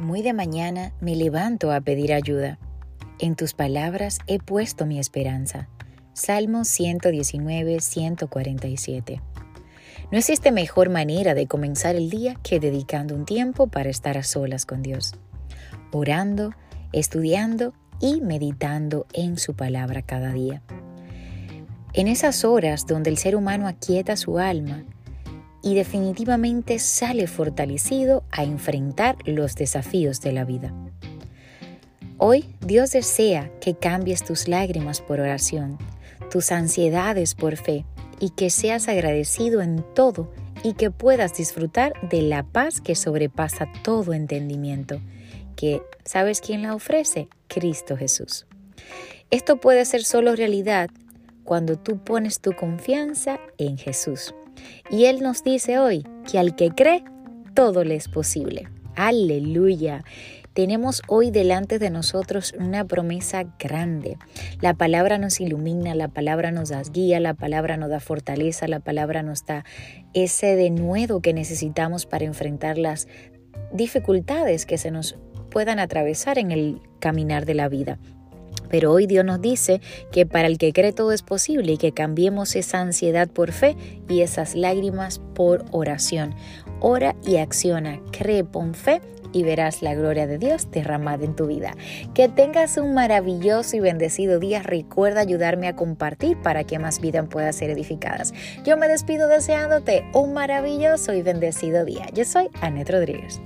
Muy de mañana me levanto a pedir ayuda. En tus palabras he puesto mi esperanza. Salmo 119, 147. No existe mejor manera de comenzar el día que dedicando un tiempo para estar a solas con Dios, orando, estudiando y meditando en su palabra cada día. En esas horas donde el ser humano aquieta su alma y definitivamente sale fortalecido a enfrentar los desafíos de la vida. Hoy Dios desea que cambies tus lágrimas por oración, tus ansiedades por fe y que seas agradecido en todo y que puedas disfrutar de la paz que sobrepasa todo entendimiento, que ¿sabes quién la ofrece? Cristo Jesús. Esto puede ser solo realidad cuando tú pones tu confianza en Jesús. Y Él nos dice hoy que al que cree, todo le es posible. Aleluya. Tenemos hoy delante de nosotros una promesa grande. La palabra nos ilumina, la palabra nos da guía, la palabra nos da fortaleza, la palabra nos da ese denuedo que necesitamos para enfrentar las dificultades que se nos puedan atravesar en el caminar de la vida. Pero hoy Dios nos dice que para el que cree todo es posible y que cambiemos esa ansiedad por fe y esas lágrimas por oración. Ora y acciona, cree, con fe y verás la gloria de Dios derramada en tu vida. Que tengas un maravilloso y bendecido día. Recuerda ayudarme a compartir para que más vidas puedan ser edificadas. Yo me despido deseándote un maravilloso y bendecido día. Yo soy Anet Rodríguez.